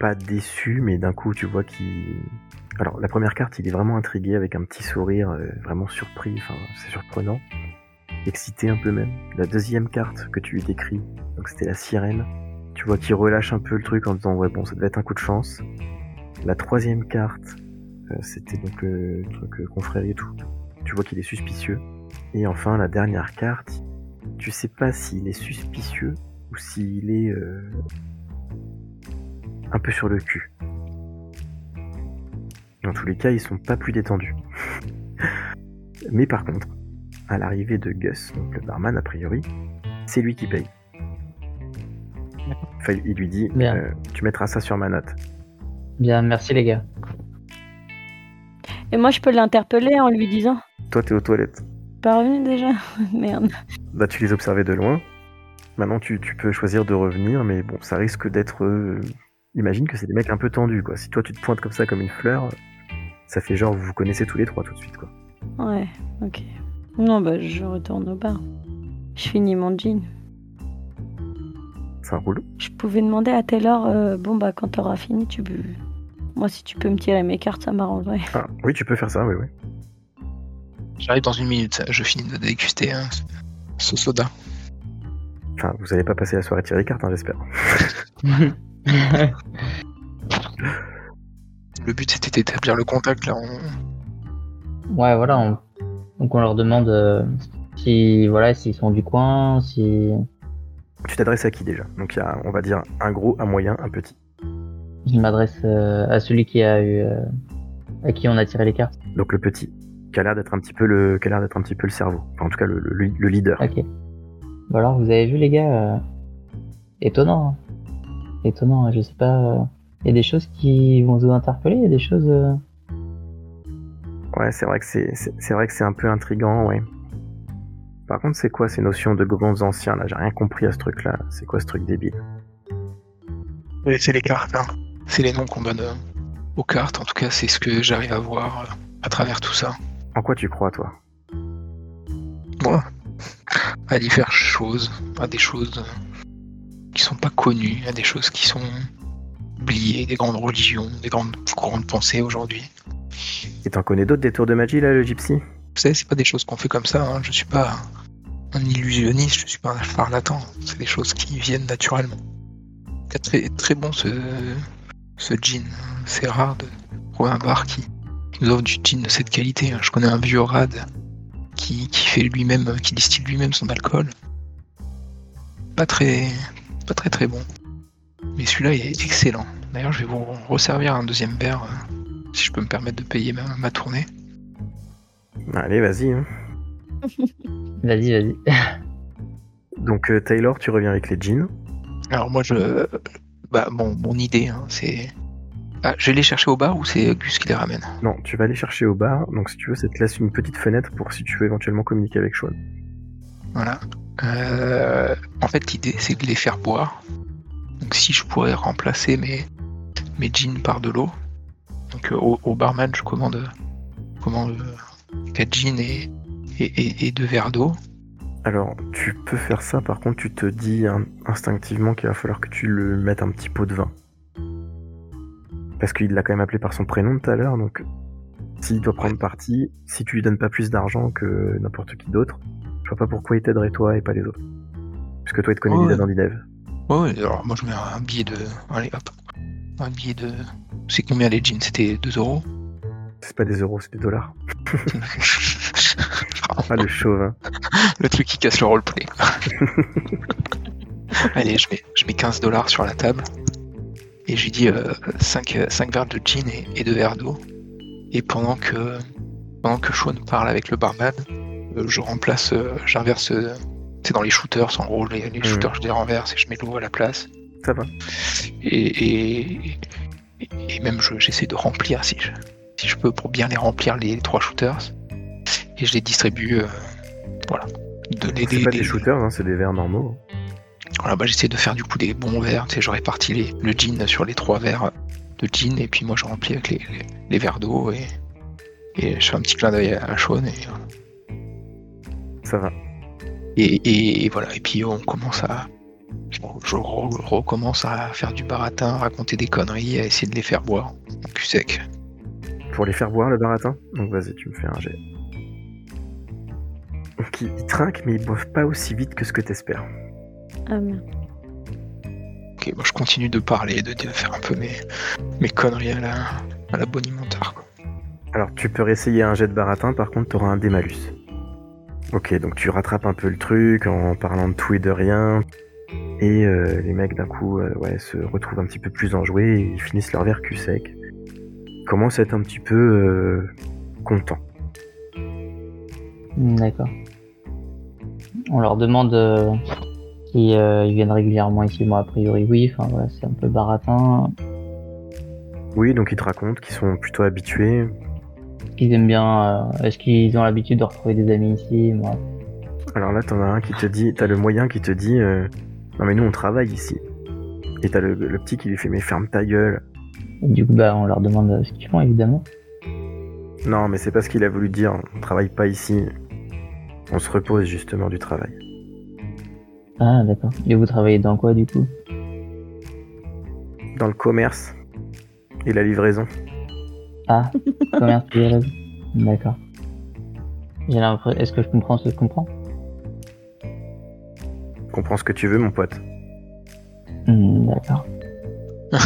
pas déçu, mais d'un coup, tu vois qu'il. Alors, la première carte, il est vraiment intrigué avec un petit sourire, euh, vraiment surpris, enfin, c'est surprenant. Excité un peu même. La deuxième carte que tu lui décris, donc c'était la sirène. Tu vois qu'il relâche un peu le truc en disant, ouais, bon, ça devait être un coup de chance. La troisième carte, euh, c'était donc le truc euh, confrérie et tout. Tu vois qu'il est suspicieux. Et enfin, la dernière carte, tu sais pas s'il est suspicieux ou s'il est euh, un peu sur le cul. Dans tous les cas, ils sont pas plus détendus. Mais par contre, à l'arrivée de Gus, donc le barman a priori, c'est lui qui paye. Enfin, il lui dit Bien. euh, Tu mettras ça sur ma note. Bien, merci les gars. Et moi, je peux l'interpeller en lui disant Toi, t'es aux toilettes. Pas revenu déjà Merde. Bah, tu les observais de loin. Maintenant, tu, tu peux choisir de revenir, mais bon, ça risque d'être. euh, Imagine que c'est des mecs un peu tendus, quoi. Si toi, tu te pointes comme ça, comme une fleur, ça fait genre vous vous connaissez tous les trois tout de suite, quoi. Ouais, ok. Non, bah, je retourne au bar. Je finis mon jean. Ça roule. Je pouvais demander à Taylor, euh, bon, bah, quand t'auras fini, tu peux. Moi, si tu peux me tirer mes cartes, ça m'arrangerait. Ah, oui, tu peux faire ça, oui, oui. J'arrive dans une minute, je finis de déguster hein, ce soda. Enfin, vous allez pas passer la soirée tirer les cartes, hein, j'espère. Le but c'était d'établir le contact là. on- ouais, voilà. on- Donc on leur demande euh, si voilà s'ils sont du coin, si Tu t'adresses à qui déjà? Donc, il y a, on va dire, un gros, un moyen, un petit. je m'adresse euh, à celui qui a eu euh, à qui on a tiré les cartes. Donc, le petit, qui a l'air d'être un petit peu le, qui a l'air d'être un petit peu le cerveau. Enfin, en tout cas, le, le- le leader. Ok. Bah alors vous avez vu les gars, étonnant, hein. étonnant. hein, Je sais pas. Il y a des choses qui vont vous interpeller, il y a des choses. Ouais, c'est vrai que c'est, vrai que c'est un peu intrigant, ouais. Par contre, c'est quoi ces notions de grands anciens là? J'ai rien compris à ce truc-là. C'est quoi ce truc débile? C'est les cartes. hein. C'est les noms qu'on donne euh, aux cartes. En tout cas, c'est ce que j'arrive à voir euh, à travers tout ça. En quoi tu crois, toi? Moi, à diverses choses, à des choses euh, qui sont pas connues, à des choses qui sont oubliées, des grandes religions, des grandes courants de pensée aujourd'hui. Et t'en connais d'autres des tours de magie là, le gypsy? Vous savez, c'est pas des choses qu'on fait comme ça. Hein. Je suis pas un illusionniste, je suis pas un charlatan. C'est des choses qui viennent naturellement. Très, très bon ce, ce gin. C'est rare de trouver un bar qui nous offre du gin de cette qualité. hein. Je connais un vieux rad qui, fait lui-même, qui distille lui-même son alcool. Pas très, très bon. Mais celui-là il est excellent. D'ailleurs, je vais vous resservir un deuxième verre euh, si je peux me permettre de payer ma, ma tournée. Allez, vas-y. hein. Vas-y, vas-y. Donc, euh, Taylor, tu reviens avec les jeans. Alors moi je bah mon, mon idée hein, c'est ah, je vais les chercher au bar ou c'est Gus qui les ramène? Non, tu vas aller chercher au bar. Donc, si tu veux, ça te laisse une petite fenêtre pour si tu veux éventuellement communiquer avec Sean. Voilà. Euh, en fait l'idée c'est de les faire boire. Donc si je pourrais remplacer mes mes jeans par de l'eau. Donc euh, au, au barman je commande je commande 4 jeans et, et, et, et deux verres d'eau. Alors, tu peux faire ça, par contre, tu te dis hein, instinctivement qu'il va falloir que tu le mettes un petit pot de vin. Parce qu'il l'a quand même appelé par son prénom tout à l'heure, donc s'il doit prendre parti, si tu lui donnes pas plus d'argent que n'importe qui d'autre, je vois pas pourquoi il t'aiderait toi et pas les autres. Puisque toi, il te connaît déjà dans l'INEV. Ouais, ouais, alors moi je mets un billet de. Allez hop. Un billet de. C'est combien les jeans? C'était 2 euros? C'est pas des euros, c'est des dollars. Ah, le chauvin. Le truc qui casse le roleplay. Allez, je mets, je mets 15 dollars sur la table. Et j'ai dit 5, verres de gin et, et 2 verres d'eau. Et pendant que, pendant que Sean parle avec le barman, euh, je remplace, euh, j'inverse. euh, C'est dans les shooters, en gros, les, les shooters, je les renverse et je mets l'eau à la place. Ça va. Et, et, même je- j'essaie de remplir si je, si je peux pour bien les remplir les trois shooters. Et je les distribue. euh, voilà. C'est pas des shooters, hein, c'est des verres normaux. voilà, bah, j'essaie de faire du coup des bons verres. Tu sais, je répartis les, le gin sur les trois verres de gin et puis moi je remplis avec les, les, les verres d'eau et, et je fais un petit clin d'œil à, à Sean et, voilà. Ça va. et, et- et voilà. Et puis on commence à. Je, je re- recommence à faire du baratin, à raconter des conneries, à essayer de les faire boire cul sec. Pour les faire boire le baratin? Donc vas-y, tu me fais un jet. Donc ils, ils trinquent, mais ils boivent pas aussi vite que ce que t'espères. Ah merde. Ok, moi je continue de parler, de, de faire un peu mes, mes conneries à la, à la bonimentard. Quoi. Alors, tu peux réessayer un jet de baratin, par contre, t'auras un dé malus. Ok, donc tu rattrapes un peu le truc en parlant de tout et de rien. Et euh, les mecs, d'un coup, euh, ouais, se retrouvent un petit peu plus enjoués et ils finissent leur verre cul sec. commence à être un petit peu euh, content. Hmm, D'accord. On leur demande si euh, ils viennent régulièrement ici. Moi, a priori, oui. Enfin, voilà, c'est un peu baratin. Oui, donc ils te racontent qu'ils sont plutôt habitués. Ils aiment bien. Est-ce qu'ils ont l'habitude de retrouver des amis ici? Moi, Alors là, t'en as un qui te dit, t'as le moyen qui te dit, non mais nous on travaille ici. Et t'as le, le petit qui lui fait, mais ferme ta gueule. Et du coup, bah, on leur demande ce qu'ils font, évidemment. Non, mais c'est pas ce qu'il a voulu dire. On travaille pas ici. On se repose justement du travail. Ah, d'accord. Et vous travaillez dans quoi, du coup? Dans le commerce et la livraison. Ah, commerce et raison. D'accord. J'ai l'impression. Est-ce que je comprends ce que je comprends? Comprends ce que tu veux, mon pote. Hmm, D'accord.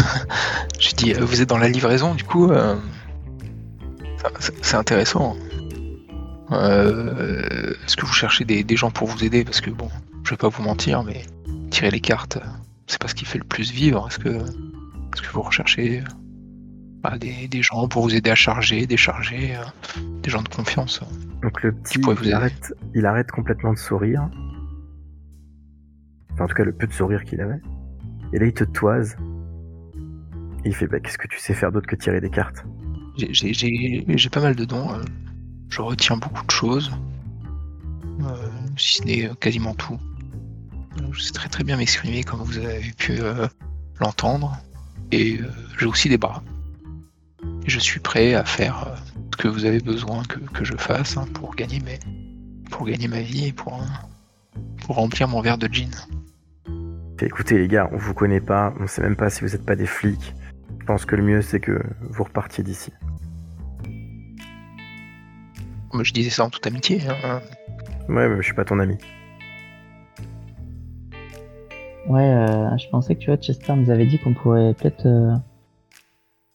J'ai dit, euh, vous êtes dans la livraison, du coup, euh, c'est intéressant. Euh, Est-ce que vous cherchez des, des gens pour vous aider? Parce que bon, je vais pas vous mentir, mais tirer les cartes, c'est pas ce qui fait le plus vivre. Est-ce que, est-ce que vous recherchez bah, des, des gens pour vous aider à charger, décharger, euh, des gens de confiance Donc le petit, il arrête, il arrête complètement de sourire. En tout cas, le peu de sourire qu'il avait. Et là, il te toise. Et il fait, bah, qu'est-ce que tu sais faire d'autre que tirer des cartes? J'ai- pas mal de dons. euh, je retiens beaucoup de choses. euh, si ce n'est euh, quasiment tout. Euh, Je sais très très bien m'exprimer comme vous avez pu l'entendre. Et j'ai aussi des bras. Je suis prêt à faire ce que vous avez besoin que, que je fasse hein, pour, gagner mes, pour gagner ma vie et pour, pour remplir mon verre de gin. Fait, écoutez les gars, on vous connaît pas, on sait même pas si vous êtes pas des flics. Je pense que le mieux c'est que vous repartiez d'ici. Moi, je disais ça en toute amitié. hein. Ouais, mais je suis pas ton ami. Ouais, euh, je pensais que tu vois, Chester nous avait dit qu'on pourrait peut-être euh,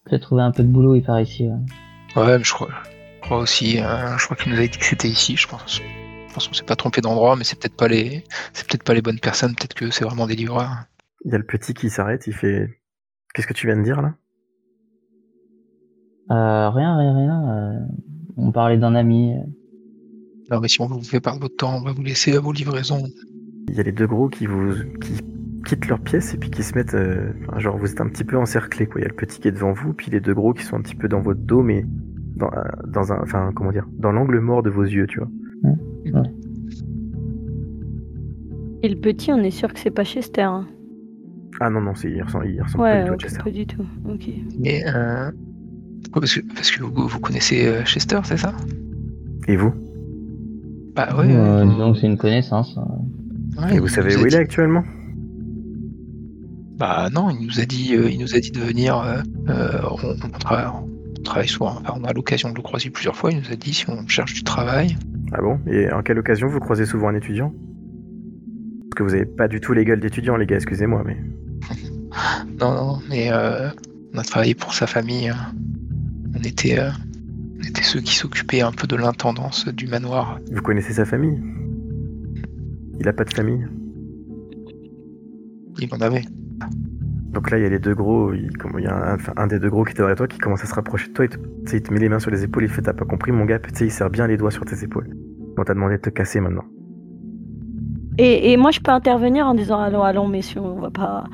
peut-être trouver un peu de boulot, il paraît ici. ouais. Ouais, mais je crois, je crois aussi. hein, je crois qu'il nous avait dit que c'était ici. Je pense. Je pense qu'on s'est pas trompé d'endroit, mais c'est peut-être pas les, c'est peut-être pas les bonnes personnes. Peut-être que c'est vraiment des livreurs. Il y a le petit qui s'arrête, il fait Qu'est-ce que tu viens de dire là? Euh, rien, rien, rien. euh, on parlait d'un ami. Non, mais si on vous fait perdre votre temps, on va vous laisser à vos livraisons. Il y a les deux gros qui vous qui quittent leur pièce et puis qui se mettent euh, enfin, genre vous êtes un petit peu encerclés quoi. Il y a le petit qui est devant vous, puis les deux gros qui sont un petit peu dans votre dos mais dans, dans un enfin comment dire dans l'angle mort de vos yeux, tu vois. Et le petit, on est sûr que c'est pas Chester. hein. Ah non non, c'est il ressemble, il ressemble Ouais, pas du tout à ok, Chester. pas du tout. Ok. Mais euh... pourquoi parce que parce que vous, vous connaissez euh, Chester, c'est ça? Et vous? Bah ouais. Euh, euh, disons que c'est une connaissance. euh. ouais, Et vous savez a où il dit- est actuellement? Bah non, il nous a dit, euh, il nous a dit de venir. euh, euh, on, on travaille souvent. Enfin, on a l'occasion de le croiser plusieurs fois. Il nous a dit si on cherche du travail. Ah bon? Et en quelle occasion vous croisez souvent un étudiant? Parce que vous avez pas du tout les gueules d'étudiants les gars, excusez-moi mais Non, non, mais euh, on a travaillé pour sa famille. hein. On était, euh, on était ceux qui s'occupaient un peu de l'intendance du manoir. vous connaissez sa famille? Il a pas de famille? Il en avait. Donc là, il y a les deux gros, il, y a un, des deux gros qui est derrière toi qui commence à se rapprocher de toi, il te, il te met les mains sur les épaules, il fait T'as pas compris, mon gars, Puis, tu sais, il serre bien les doigts sur tes épaules. On t'a demandé de te casser maintenant. Et, et moi, je peux intervenir en disant allons, allons, messieurs, on va pas,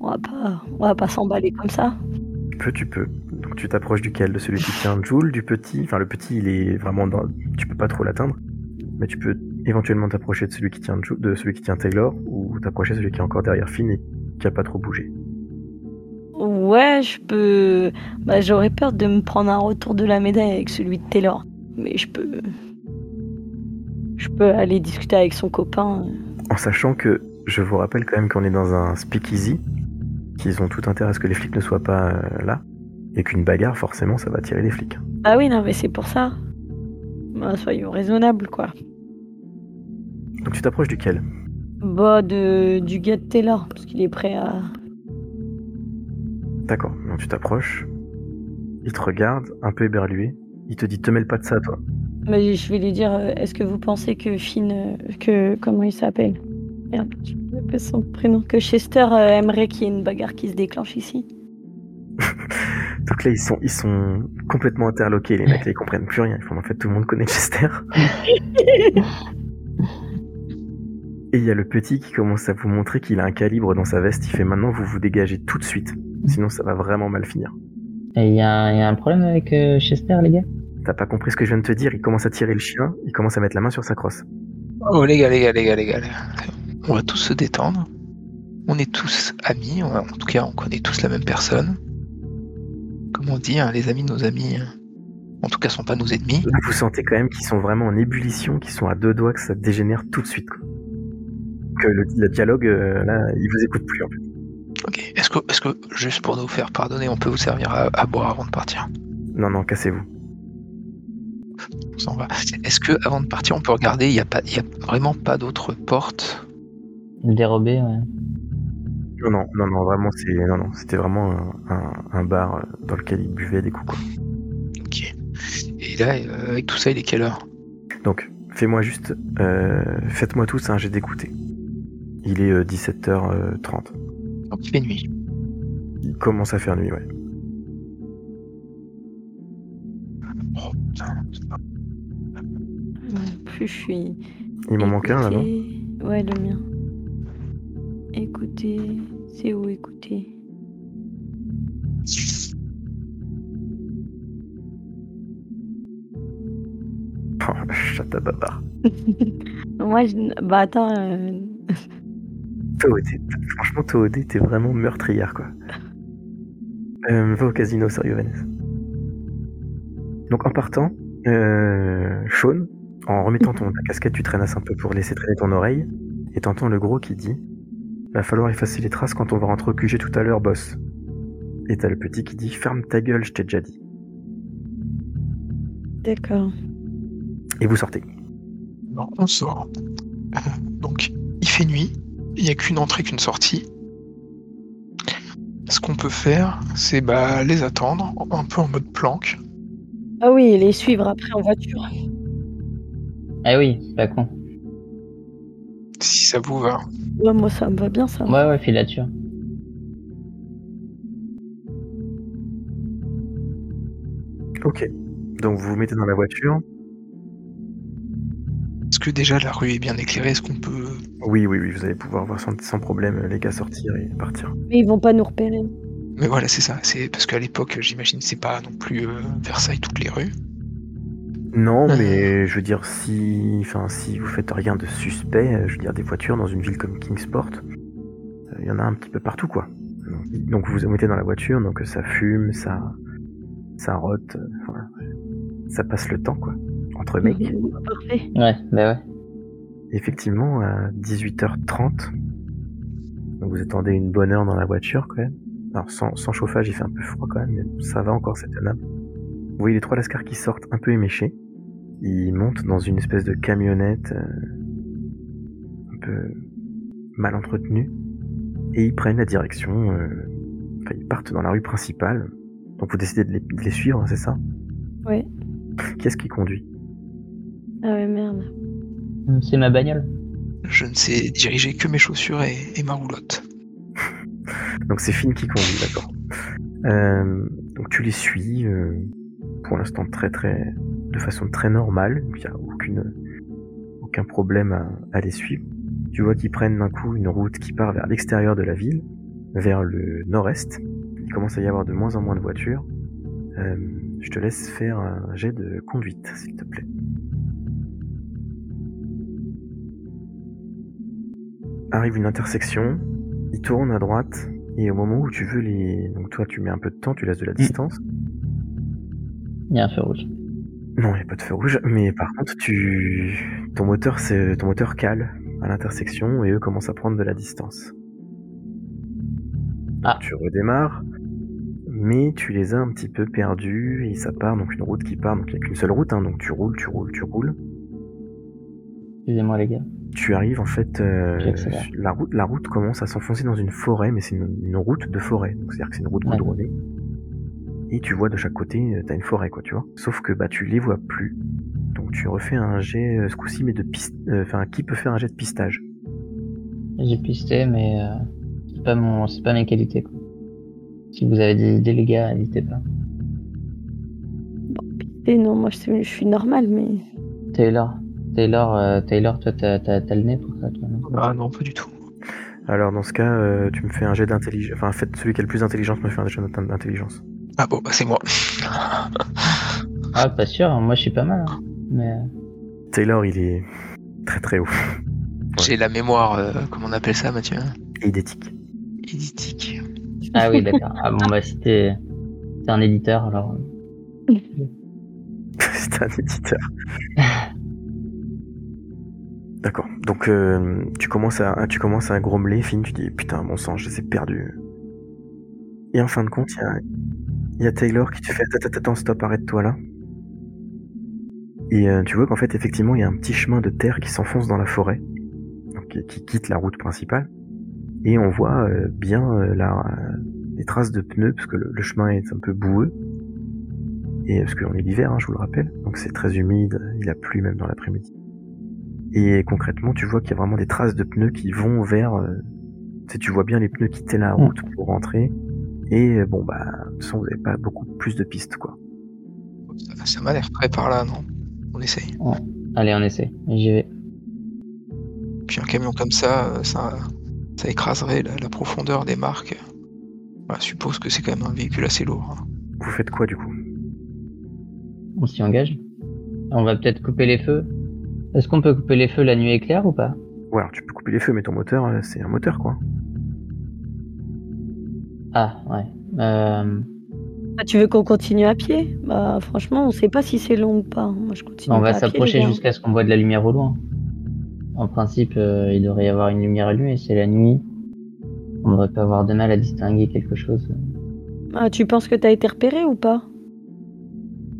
on va pas, on va pas s'emballer comme ça. Tu peux, tu peux. Donc tu t'approches duquel? De celui qui tient Joule, du petit? Enfin, le petit, il est vraiment dans. Tu peux pas trop l'atteindre, mais tu peux éventuellement t'approcher de celui qui tient Joule, de celui qui tient Taylor, ou t'approcher de celui qui est encore derrière Finn et qui a pas trop bougé. Ouais, je peux. Bah, j'aurais peur de me prendre un retour de la médaille avec celui de Taylor, mais je peux. Je peux aller discuter avec son copain. En sachant que, je vous rappelle quand même qu'on est dans un speakeasy, qu'ils ont tout intérêt à ce que les flics ne soient pas euh, là, et qu'une bagarre, forcément, ça va tirer les flics. Ah oui, non, mais c'est pour ça. Bah, soyons raisonnables, quoi. Donc tu t'approches duquel? Bah, de, du gars de Taylor, parce qu'il est prêt à. D'accord, donc tu t'approches, il te regarde, un peu éberlué, il te dit te mêle pas de ça toi. Mais je vais lui dire euh, est-ce que vous pensez que Finn. euh, que. comment il s'appelle? Merde, je me rappelle son prénom. Que Chester euh, aimerait qu'il y ait une bagarre qui se déclenche ici Donc là, ils sont, ils sont complètement interloqués, les mecs, là, ils comprennent plus rien. Ils font, en fait, tout le monde connaît Chester. Et il y a le petit qui commence à vous montrer qu'il a un calibre dans sa veste. Il fait maintenant, vous vous dégagez tout de suite. Sinon, ça va vraiment mal finir. Et il y, a un- y a un problème avec euh, Chester, les gars? T'as pas compris ce que je viens de te dire? Il commence à tirer le chien, il commence à mettre la main sur sa crosse. Oh les gars, les gars, les gars, les gars. On va tous se détendre. On est tous amis. on- En tout cas, on connaît tous la même personne. Comme on dit, hein, les amis de nos amis, hein, en tout cas, sont pas nos ennemis. Là, vous sentez quand même qu'ils sont vraiment en ébullition, qu'ils sont à deux doigts, que ça dégénère tout de suite. quoi. Que le, le dialogue, euh, là, il vous écoute plus en fait. Ok. Est-ce que, est-ce que, juste pour nous faire pardonner, on peut vous servir à, à boire avant de partir? Non, non, cassez-vous. On s'en va. Est-ce que, avant de partir, on peut regarder Il n'y a pas, il y a vraiment pas d'autres portes? Dérobé, ouais. Non, non, non, non, vraiment, c'est, non, non, c'était vraiment un, un- un bar euh, dans lequel il buvait des coups. Quoi. Ok. Et là, euh, avec tout ça, il est quelle heure? Donc, fais-moi juste, euh, faites-moi tous un jet d'écouter. Il est euh, 17h30. Donc il fait nuit. Il commence à faire nuit, ouais. Oh putain. Plus je suis. Il m'en manque un là, non Écoutez- Ouais, le mien. Écoutez. C'est où écouter Oh, Chat à babar. Moi, je... bah attends. euh, Toadé, franchement, Toadé, t'es vraiment meurtrière, quoi. Euh, va au casino, sérieux, Vanessa. Donc, en partant, euh, Sean, en remettant ton, ta casquette, tu traînasses un peu pour laisser traîner ton oreille, et t'entends le gros qui dit Va falloir effacer les traces quand on va rentrer au QG tout à l'heure, boss. Et t'as le petit qui dit Ferme ta gueule, je t'ai déjà dit. D'accord. Et vous sortez. Non, on sort. Euh, Donc, il fait nuit. Il n'y a qu'une entrée, qu'une sortie. Ce qu'on peut faire, c'est bah, les attendre, un peu en mode planque. Ah oui, et les suivre après en voiture. Ah oui, pas con. Si ça vous va. Ouais, moi, ça me va bien, ça. Ouais, ouais, filature. Ok. Donc, vous vous mettez dans la voiture. Est-ce que déjà la rue est bien éclairée Est-ce qu'on peut. Oui, oui, oui, vous allez pouvoir voir sans, sans problème les gars sortir et partir. Mais ils vont pas nous repérer. Mais voilà, c'est ça. C'est parce qu'à l'époque, j'imagine, c'est pas non plus euh, Versailles toutes les rues. Non, Mhm. mais je veux dire, si, enfin, si vous faites rien de suspect, euh, je veux dire, des voitures dans une ville comme Kingsport, euh, il y en a un petit peu partout, quoi. Donc, donc vous vous mettez dans la voiture, donc ça fume, ça, ça rote, euh, voilà. ça passe le temps, quoi, entre mecs. Parfait. Ouais, bah ouais. Effectivement, à 18h30, donc vous attendez une bonne heure dans la voiture, quand même. Alors, sans, sans chauffage, il fait un peu froid, quand même, mais ça va encore, c'est tenable. Vous voyez les trois lascars qui sortent un peu éméchés. Ils montent dans une espèce de camionnette euh, un peu mal entretenue. Et ils prennent la direction. euh, Enfin, ils partent dans la rue principale. Donc vous décidez de les, de les suivre, c'est ça? Ouais. Qui est-ce qui conduit? Ah ouais, merde. C'est ma bagnole. Je ne sais diriger que mes chaussures et, et ma roulotte. Donc c'est Finn qui conduit, d'accord. Euh, donc tu les suis, euh, pour l'instant très très, de façon très normale. Il n'y a aucune, aucun problème à, à les suivre. Tu vois qu'ils prennent d'un coup une route qui part vers l'extérieur de la ville, vers le nord-est. Il commence à y avoir de moins en moins de voitures. Euh, je te laisse faire un jet de conduite, s'il te plaît. Arrive une intersection, il tourne à droite, et au moment où tu veux les... Donc toi tu mets un peu de temps, tu laisses de la distance. Il y a un feu rouge. Non, il n'y a pas de feu rouge, mais par contre tu... Ton moteur, c'est... Ton moteur cale à l'intersection, et eux commencent à prendre de la distance. Ah. Tu redémarres, mais tu les as un petit peu perdus, et ça part, donc une route qui part, donc il n'y a qu'une seule route, hein, donc tu roules, tu roules, tu roules. Excusez-moi, les gars. Tu arrives en fait, euh, la route, la route commence à s'enfoncer dans une forêt, mais c'est une, une route de forêt, donc c'est-à-dire que c'est une route Ouais. goudronnée. Et tu vois de chaque côté, euh, t'as une forêt, quoi, tu vois. Sauf que bah tu les vois plus, donc tu refais un jet euh, ce coup-ci, mais de piste, euh, enfin qui peut faire un jet de pistage? J'ai pisté, mais euh, c'est pas mon, c'est pas mes qualités. Quoi. Si vous avez des idées, les gars, n'hésitez pas. Et non, moi je, suis- je suis normale, mais. Taylor, Taylor, euh, Taylor, toi, t'as t'as- t'as le nez pour ça, toi, non? Ah non, pas du tout. Alors dans ce cas, euh, tu me fais un jet d'intelligence. Enfin, faites celui qui a le plus d'intelligence me fait un jet d'intelligence. Ah bon, bah c'est moi. Ah, pas sûr, moi je suis pas mal. hein. Mais euh, Taylor, il est très très haut. J'ai la mémoire, euh, comment on appelle ça, Mathieu? Idétique. Éditique. Ah oui, d'accord. Ah bon, bah si t'es t'es un éditeur, alors. C'est un éditeur. D'accord. Donc euh, tu commences à tu commences à grommeler, Finn, tu dis putain mon sang, je les ai perdus. Et en fin de compte, il y a, y a Taylor qui te fait attends, attends, stop, arrête-toi là. Et euh, tu vois qu'en fait effectivement il y a un petit chemin de terre qui s'enfonce dans la forêt, donc, qui, qui quitte la route principale. Et on voit euh, bien euh, la, les traces de pneus parce que le, le chemin est un peu boueux. Et parce qu'on est l'hiver, hein, je vous le rappelle, donc c'est très humide, il a plu même dans l'après-midi. Et concrètement, tu vois qu'il y a vraiment des traces de pneus qui vont vers. euh, tu vois bien les pneus quitter la route pour rentrer. Et euh, bon, bah, de toute façon, vous n'avez pas beaucoup plus de pistes, quoi. Ça, ça m'a l'air prêt par là, non? On essaye. Allez, on essaie. J'y vais. Puis un camion comme ça, euh, ça, ça écraserait la, la profondeur des marques. Bah, je suppose que c'est quand même un véhicule assez lourd. hein. Vous faites quoi, du coup? On s'y engage. On va peut-être couper les feux. Est-ce qu'on peut couper les feux la nuit éclair ou pas? Ouais, alors tu peux couper les feux, mais ton moteur, euh, c'est un moteur, quoi. Ah, ouais. Euh, Ah, tu veux qu'on continue à pied? Bah franchement, on sait pas si c'est long ou pas. Moi je continue. on va à pied, s'approcher jusqu'à ce qu'on voit de la lumière au loin. En principe, euh, il devrait y avoir une lumière allumée. C'est la nuit. On devrait pas avoir de mal à distinguer quelque chose. Ah, tu penses que t'as été repéré ou pas?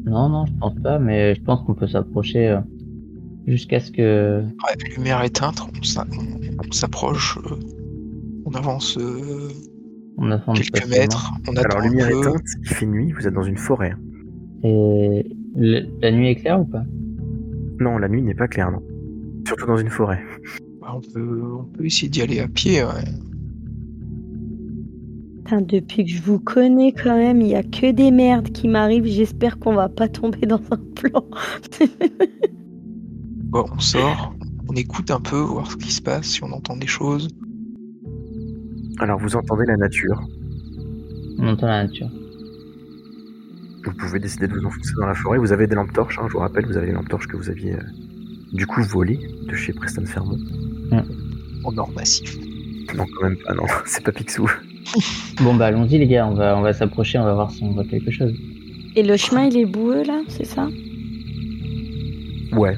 Non, non, je pense pas, mais je pense qu'on peut s'approcher euh, jusqu'à ce que. Ouais, lumière éteinte, on s'a- on- on s'approche, euh, on avance euh, On avance quelques mètres, on attend Alors, lumière peu. éteinte, il fait nuit, vous êtes dans une forêt. Et le- la nuit est claire ou pas? Non, la nuit n'est pas claire, non. Surtout dans une forêt. Bah, on, peut, on peut essayer d'y aller à pied. ouais. Putain, depuis que je vous connais quand même, il y a que des merdes qui m'arrivent. J'espère qu'on va pas tomber dans un plan. Bon, on sort, on écoute un peu, voir ce qui se passe, si on entend des choses. Alors, vous entendez la nature. On entend la nature. Vous pouvez décider de vous enfoncer dans la forêt. Vous avez des lampes torches, hein, je vous rappelle, vous avez les lampes torches que vous aviez euh, du coup volées de chez Preston Fermont. En or massif. Non, quand même pas, non, c'est pas Picsou. Bon bah allons-y les gars, on va on va s'approcher, on va voir si on voit quelque chose. Et le chemin, il est boueux là, c'est ça? Ouais.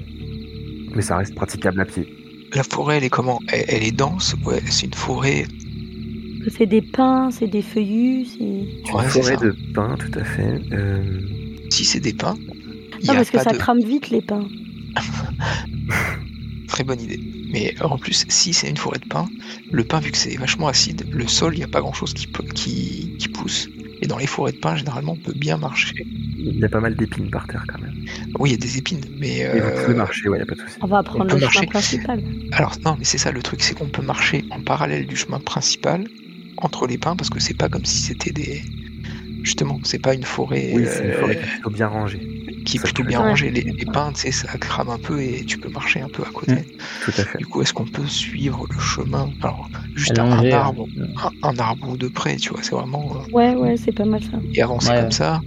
Mais ça reste praticable à pied. La forêt, elle est comment? Elle, elle est dense? Ouais, c'est une forêt. C'est des pins, c'est des feuillus, c'est. Une Ouais, forêt ça. de pins, tout à fait. Euh, Si c'est des pins, Non, parce que ça de... crame vite les pins. Très bonne idée. Mais en plus, si c'est une forêt de pins, le pin, vu que c'est vachement acide, le sol, il n'y a pas qui, peut- qui, qui pousse. Et dans les forêts de pins, généralement, on peut bien marcher. il y a pas mal d'épines par terre quand même. Oui, il y a des épines, mais... Et vous euh, pouvez marcher, ouais, y a pas de souci. On va prendre le marcher. chemin principal. Alors non, mais c'est ça le truc, c'est qu'on peut marcher en parallèle du chemin principal entre les pins parce que c'est pas comme si c'était des. Justement, c'est pas une forêt, Oui, c'est une euh, forêt qui est plutôt bien rangée. qui est ça plutôt bien être. rangée. Les, les pins, tu sais, ça crame un peu et tu peux marcher un peu à côté. Tout à fait. Du coup, est-ce qu'on peut suivre le chemin Alors, juste un, arbre, un, un arbre ou deux près, tu vois, c'est vraiment euh, Ouais, ouais, c'est pas mal ça. et avancer Ouais, comme ouais. ça.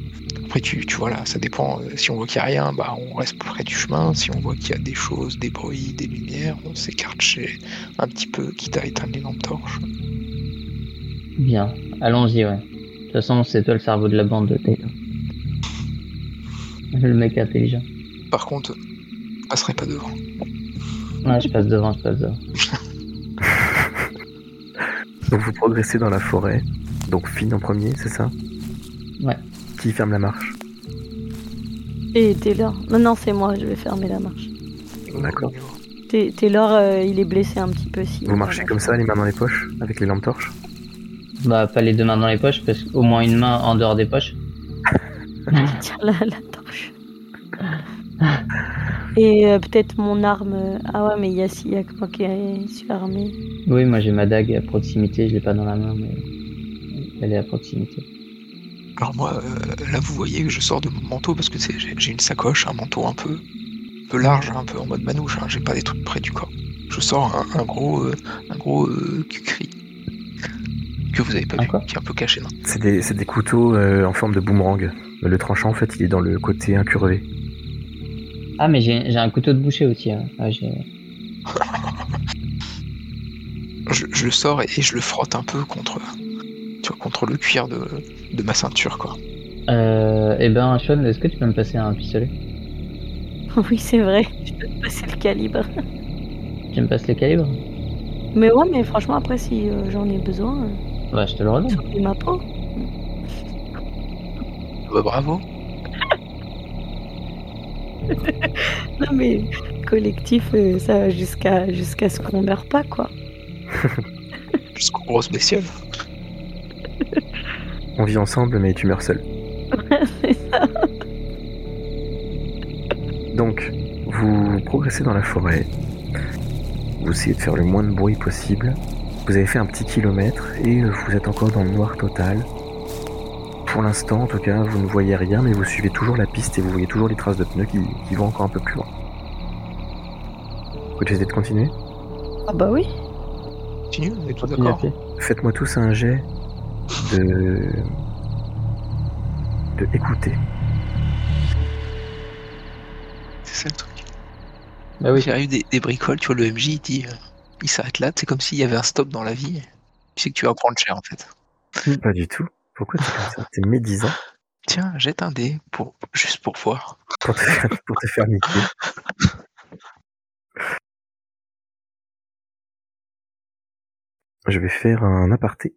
Après, tu, tu vois là, ça dépend. euh, si on voit qu'il n'y a rien, bah on reste près du chemin. Si on voit qu'il y a des choses, des bruits, des lumières, on s'écarte chez un petit peu, quitte à éteindre les lampes torches. Bien, allons-y ouais. De toute façon c'est toi le cerveau de la bande de Taylor. Le mec intelligent. Par contre, je passerai pas devant. Ouais, je passe devant, je passe devant. Donc vous progressez dans la forêt. Donc Finn en premier, c'est ça? Ouais. Qui ferme la marche? Et Taylor. Non, non, c'est moi, je vais fermer la marche. D'accord. Ta- Taylor, euh, il est blessé un petit peu si. Vous marchez comme ça, les mains dans les poches, avec les lampes torches? Bah pas les deux mains dans les poches, parce qu'au moins une main en dehors des poches. Tiens, la, la torche. Et euh, peut-être mon arme. euh, Ah ouais, mais il y a, il y a que moi qui suis armé. Oui, moi j'ai ma dague à proximité, je l'ai pas dans la main, mais elle est à proximité. Alors moi, euh, là vous voyez que je sors de mon manteau parce que c'est- j'ai j'ai une sacoche, un manteau un peu, un peu large, un peu en mode manouche. hein, j'ai pas des trucs près du corps. Je sors un, un gros, euh, un gros euh, cri que vous avez pas Un vu, qui est un peu caché. Non C'est des, c'est des couteaux euh, en forme de boomerang. Le tranchant, en fait, il est dans le côté incurvé. Ah, mais j'ai j'ai un couteau de boucher aussi. hein. Ouais, j'ai- je, je le sors et, et je le frotte un peu contre, tu vois, contre le cuir de, de ma ceinture quoi. Euh, eh ben, Sean, est-ce que tu peux me passer un pistolet? Oui, c'est vrai. Je peux te passer le calibre. Tu me passes le calibre? Mais ouais, mais franchement, après, si euh, j'en ai besoin, euh, Bah, je te le redonne. sur ma peau. Bah, bravo. Non, mais collectif, euh, ça va jusqu'à jusqu'à ce qu'on meure pas, quoi. Jusqu'aux grosses bestioles. On vit ensemble, mais tu meurs seul. c'est ça. Donc, vous progressez dans la forêt. Vous essayez de faire le moins de bruit possible. Vous avez fait un petit kilomètre et vous êtes encore dans le noir total. Pour l'instant, en tout cas, vous ne voyez rien, mais vous suivez toujours la piste et vous voyez toujours les traces de pneus qui, qui vont encore un peu plus loin. Vous décidez de continuer? Ah bah oui. Continue, on est tous d'accord. Faites-moi tous un jet de. de écouter. C'est ça le truc. Bah oui. Il arrive des, des bricoles, tu vois, le MJ il dit, euh, il s'arrête là, c'est comme s'il y avait un stop dans la vie. Tu sais que tu vas prendre cher en fait. Pas du tout. Pourquoi t'es comme ça? T'es médisant? Tiens, jette un dé pour juste pour voir. pour te faire, pour te faire niquer. Je vais faire un aparté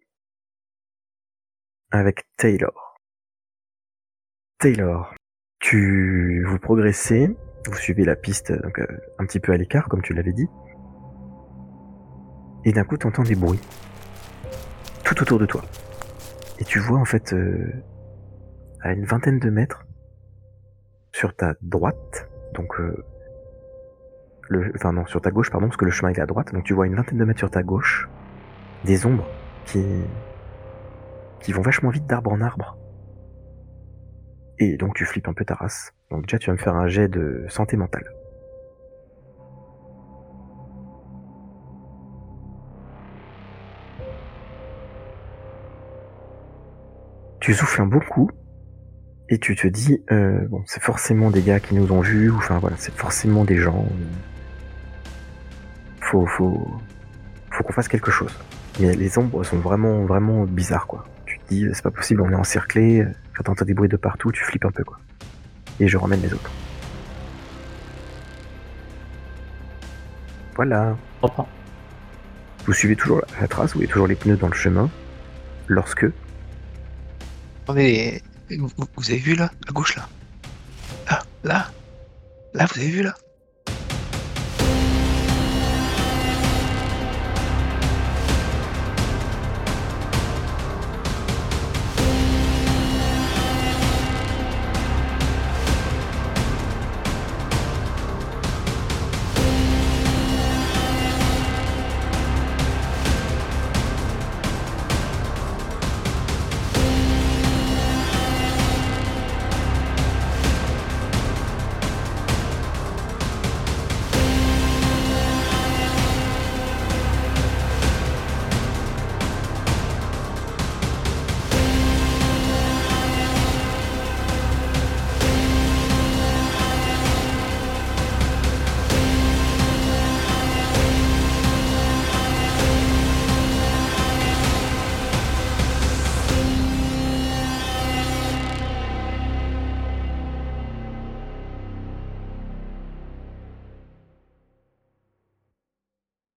avec Taylor. Taylor, tu vous progressez, vous suivez la piste donc, euh, un petit peu à l'écart comme tu l'avais dit, et d'un coup tu entends des bruits tout autour de toi. Et tu vois en fait euh, à une vingtaine de mètres sur ta droite, donc euh, le, enfin non sur ta gauche pardon parce que le chemin est à droite, donc tu vois une vingtaine de mètres sur ta gauche des ombres qui qui vont vachement vite d'arbre en arbre. Et donc tu flippes un peu ta race. Donc déjà tu vas me faire un jet de santé mentale. Tu souffles un bon coup et tu te dis euh, bon c'est forcément des gars qui nous ont vus ou enfin voilà c'est forcément des gens. Faut faut faut qu'on fasse quelque chose. Mais les ombres sont vraiment vraiment bizarres quoi. Tu te dis c'est pas possible on est encerclé. Quand t'entends des bruits de partout tu flippes un peu quoi. Et je ramène les autres. Voilà. Vous suivez toujours la trace, vous voyez toujours les pneus dans le chemin. Lorsque Attendez, vous, avez vu là, à gauche là? Là, là, là, vous avez vu là?